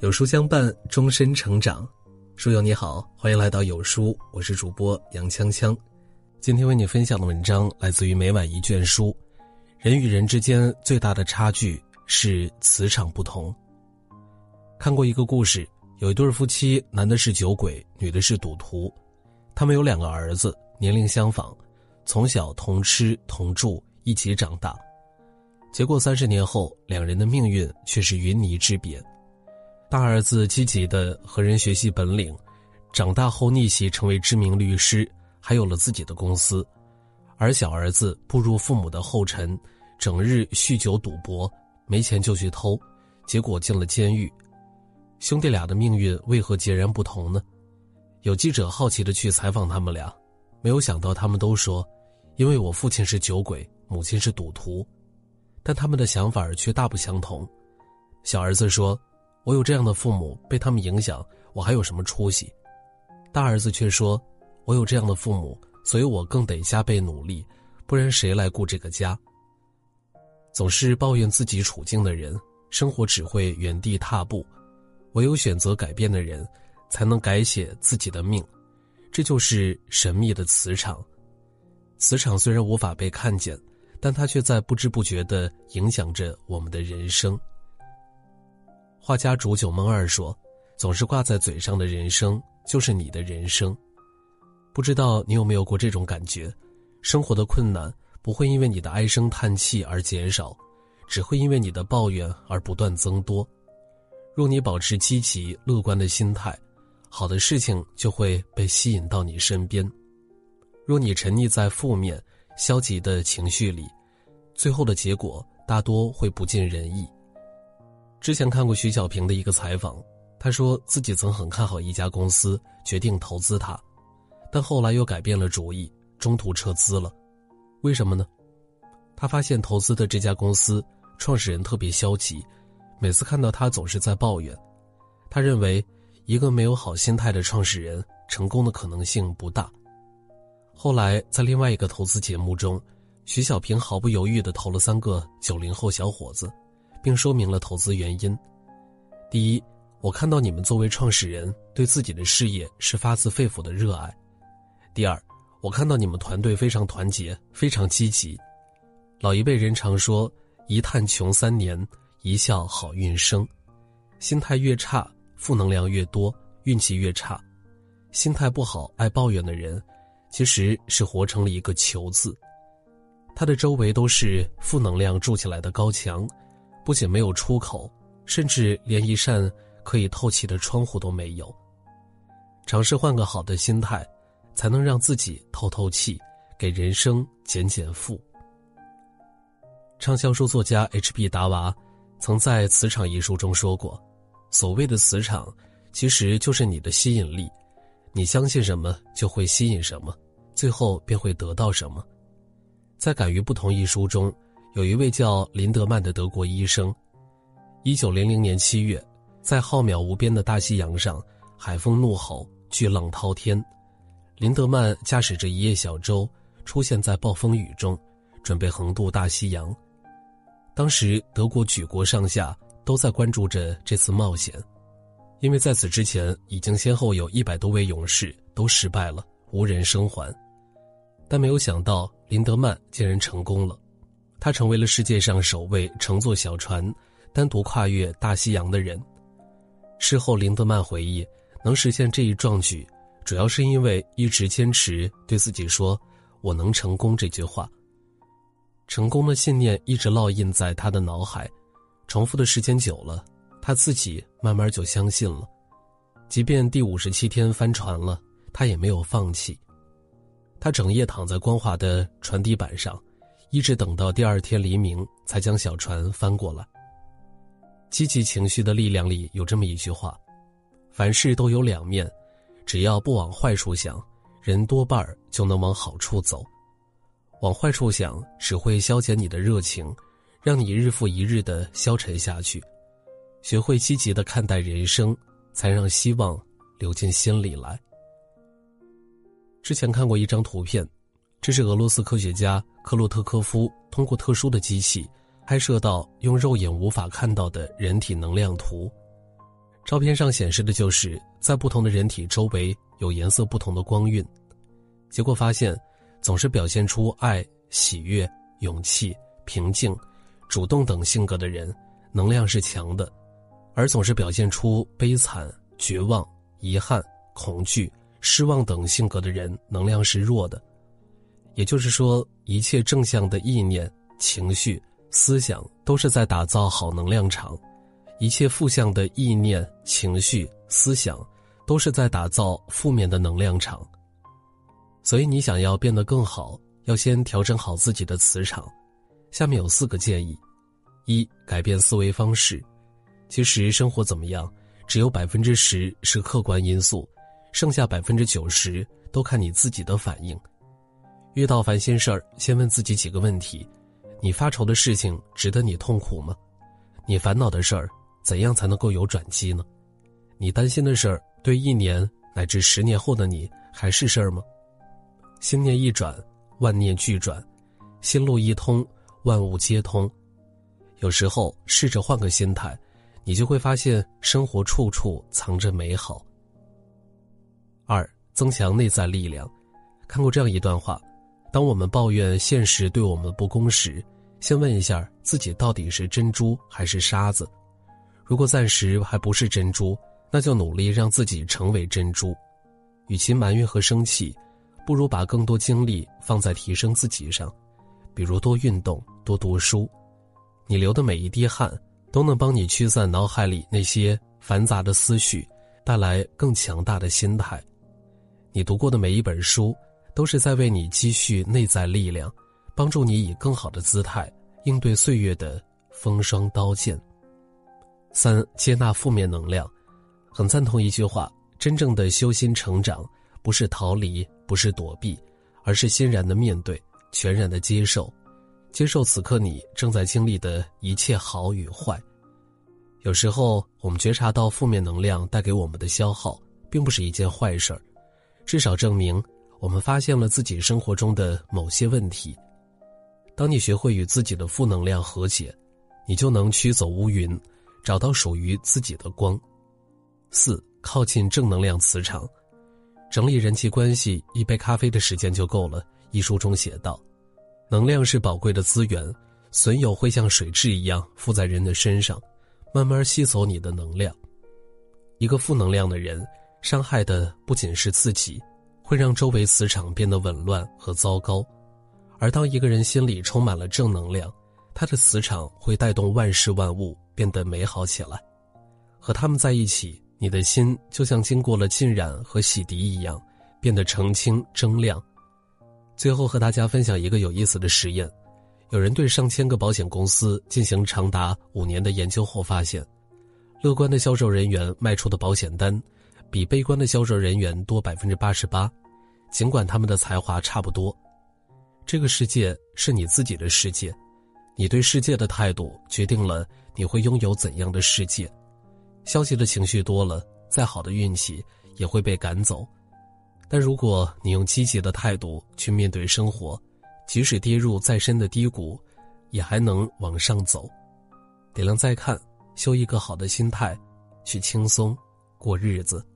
有书相伴，终身成长。书友你好，欢迎来到有书，我是主播杨锵锵。今天为你分享的文章来自于每晚一卷书。人与人之间最大的差距是磁场不同。看过一个故事，有一对夫妻，男的是酒鬼，女的是赌徒。他们有两个儿子，年龄相仿，从小同吃同住，一起长大。结果三十年后，两人的命运却是云泥之别。大儿子积极的和人学习本领，长大后逆袭成为知名律师，还有了自己的公司；而小儿子步入父母的后尘，整日酗酒赌博，没钱就去偷，结果进了监狱。兄弟俩的命运为何截然不同呢？有记者好奇的去采访他们俩，没有想到他们都说：“因为我父亲是酒鬼，母亲是赌徒。”但他们的想法却大不相同。小儿子说。我有这样的父母，被他们影响，我还有什么出息？大儿子却说：“我有这样的父母，所以我更得加倍努力，不然谁来顾这个家？”总是抱怨自己处境的人，生活只会原地踏步；唯有选择改变的人，才能改写自己的命。这就是神秘的磁场。磁场虽然无法被看见，但它却在不知不觉地影响着我们的人生。画家煮酒梦二说：“总是挂在嘴上的人生，就是你的人生。不知道你有没有过这种感觉？生活的困难不会因为你的唉声叹气而减少，只会因为你的抱怨而不断增多。若你保持积极乐观的心态，好的事情就会被吸引到你身边；若你沉溺在负面、消极的情绪里，最后的结果大多会不尽人意。”之前看过徐小平的一个采访，他说自己曾很看好一家公司，决定投资它，但后来又改变了主意，中途撤资了。为什么呢？他发现投资的这家公司创始人特别消极，每次看到他总是在抱怨。他认为，一个没有好心态的创始人，成功的可能性不大。后来在另外一个投资节目中，徐小平毫不犹豫地投了三个九零后小伙子。并说明了投资原因。第一，我看到你们作为创始人对自己的事业是发自肺腑的热爱；第二，我看到你们团队非常团结，非常积极。老一辈人常说：“一叹穷三年，一笑好运生。”心态越差，负能量越多，运气越差。心态不好、爱抱怨的人，其实是活成了一个“求”字，他的周围都是负能量筑起来的高墙。不仅没有出口，甚至连一扇可以透气的窗户都没有。尝试换个好的心态，才能让自己透透气，给人生减减负。畅销书作家 H.B. 达娃曾在《磁场》一书中说过：“所谓的磁场，其实就是你的吸引力。你相信什么，就会吸引什么，最后便会得到什么。”在《敢于不同》一书中。有一位叫林德曼的德国医生，一九零零年七月，在浩渺无边的大西洋上，海风怒吼，巨浪滔天。林德曼驾驶着一叶小舟，出现在暴风雨中，准备横渡大西洋。当时，德国举国上下都在关注着这次冒险，因为在此之前，已经先后有一百多位勇士都失败了，无人生还。但没有想到，林德曼竟然成功了。他成为了世界上首位乘坐小船单独跨越大西洋的人。事后，林德曼回忆，能实现这一壮举，主要是因为一直坚持对自己说“我能成功”这句话。成功的信念一直烙印在他的脑海，重复的时间久了，他自己慢慢就相信了。即便第五十七天翻船了，他也没有放弃。他整夜躺在光滑的船底板上。一直等到第二天黎明，才将小船翻过来。积极情绪的力量里有这么一句话：“凡事都有两面，只要不往坏处想，人多半儿就能往好处走。往坏处想，只会消减你的热情，让你日复一日的消沉下去。学会积极的看待人生，才让希望流进心里来。”之前看过一张图片。这是俄罗斯科学家克洛特科夫通过特殊的机器拍摄到用肉眼无法看到的人体能量图。照片上显示的就是在不同的人体周围有颜色不同的光晕，结果发现，总是表现出爱、喜悦、勇气、平静、主动等性格的人，能量是强的；而总是表现出悲惨、绝望、遗憾、恐惧、失望等性格的人，能量是弱的。也就是说，一切正向的意念、情绪、思想都是在打造好能量场。一切负向的意念、情绪、思想，都是在打造负面的能量场。所以，你想要变得更好，要先调整好自己的磁场。下面有四个建议：一、改变思维方式。其实，生活怎么样，只有百分之十是客观因素，剩下百分之九十都看你自己的反应。遇到烦心事儿，先问自己几个问题：你发愁的事情值得你痛苦吗？你烦恼的事儿？怎样才能够有转机呢？你担心的事儿，对一年乃至十年后的你还是事儿吗？心念一转，万念俱转；心路一通，万物皆通。有时候试着换个心态，你就会发现生活处处藏着美好。二，增强内在力量。看过这样一段话：当我们抱怨现实对我们不公时，先问一下自己到底是珍珠还是沙子。如果暂时还不是珍珠，那就努力让自己成为珍珠。与其埋怨和生气，不如把更多精力放在提升自己上，比如多运动、多读书。你流的每一滴汗，都能帮你驱散脑海里那些繁杂的思绪，带来更强大的心态。你读过的每一本书，都是在为你积蓄内在力量，帮助你以更好的姿态应对岁月的风霜刀剑。三、接纳负面能量，很赞同一句话：真正的修心成长，不是逃离，不是躲避，而是欣然的面对，全然的接受，接受此刻你正在经历的一切好与坏。有时候，我们觉察到负面能量带给我们的消耗，并不是一件坏事儿，至少证明我们发现了自己生活中的某些问题。当你学会与自己的负能量和解，你就能驱走乌云。找到属于自己的光。四，靠近正能量磁场，整理人际关系，一杯咖啡的时间就够了。一书中写道：“能量是宝贵的资源，损友会像水蛭一样附在人的身上，慢慢吸走你的能量。一个负能量的人，伤害的不仅是自己，会让周围磁场变得紊乱和糟糕。而当一个人心里充满了正能量，他的磁场会带动万事万物。”变得美好起来，和他们在一起，你的心就像经过了浸染和洗涤一样，变得澄清铮亮。最后和大家分享一个有意思的实验：有人对上千个保险公司进行长达五年的研究后发现，乐观的销售人员卖出的保险单，比悲观的销售人员多百分之八十八，尽管他们的才华差不多。这个世界是你自己的世界。你对世界的态度决定了你会拥有怎样的世界。消极的情绪多了，再好的运气也会被赶走。但如果你用积极的态度去面对生活，即使跌入再深的低谷，也还能往上走。点亮再看，修一个好的心态，去轻松过日子。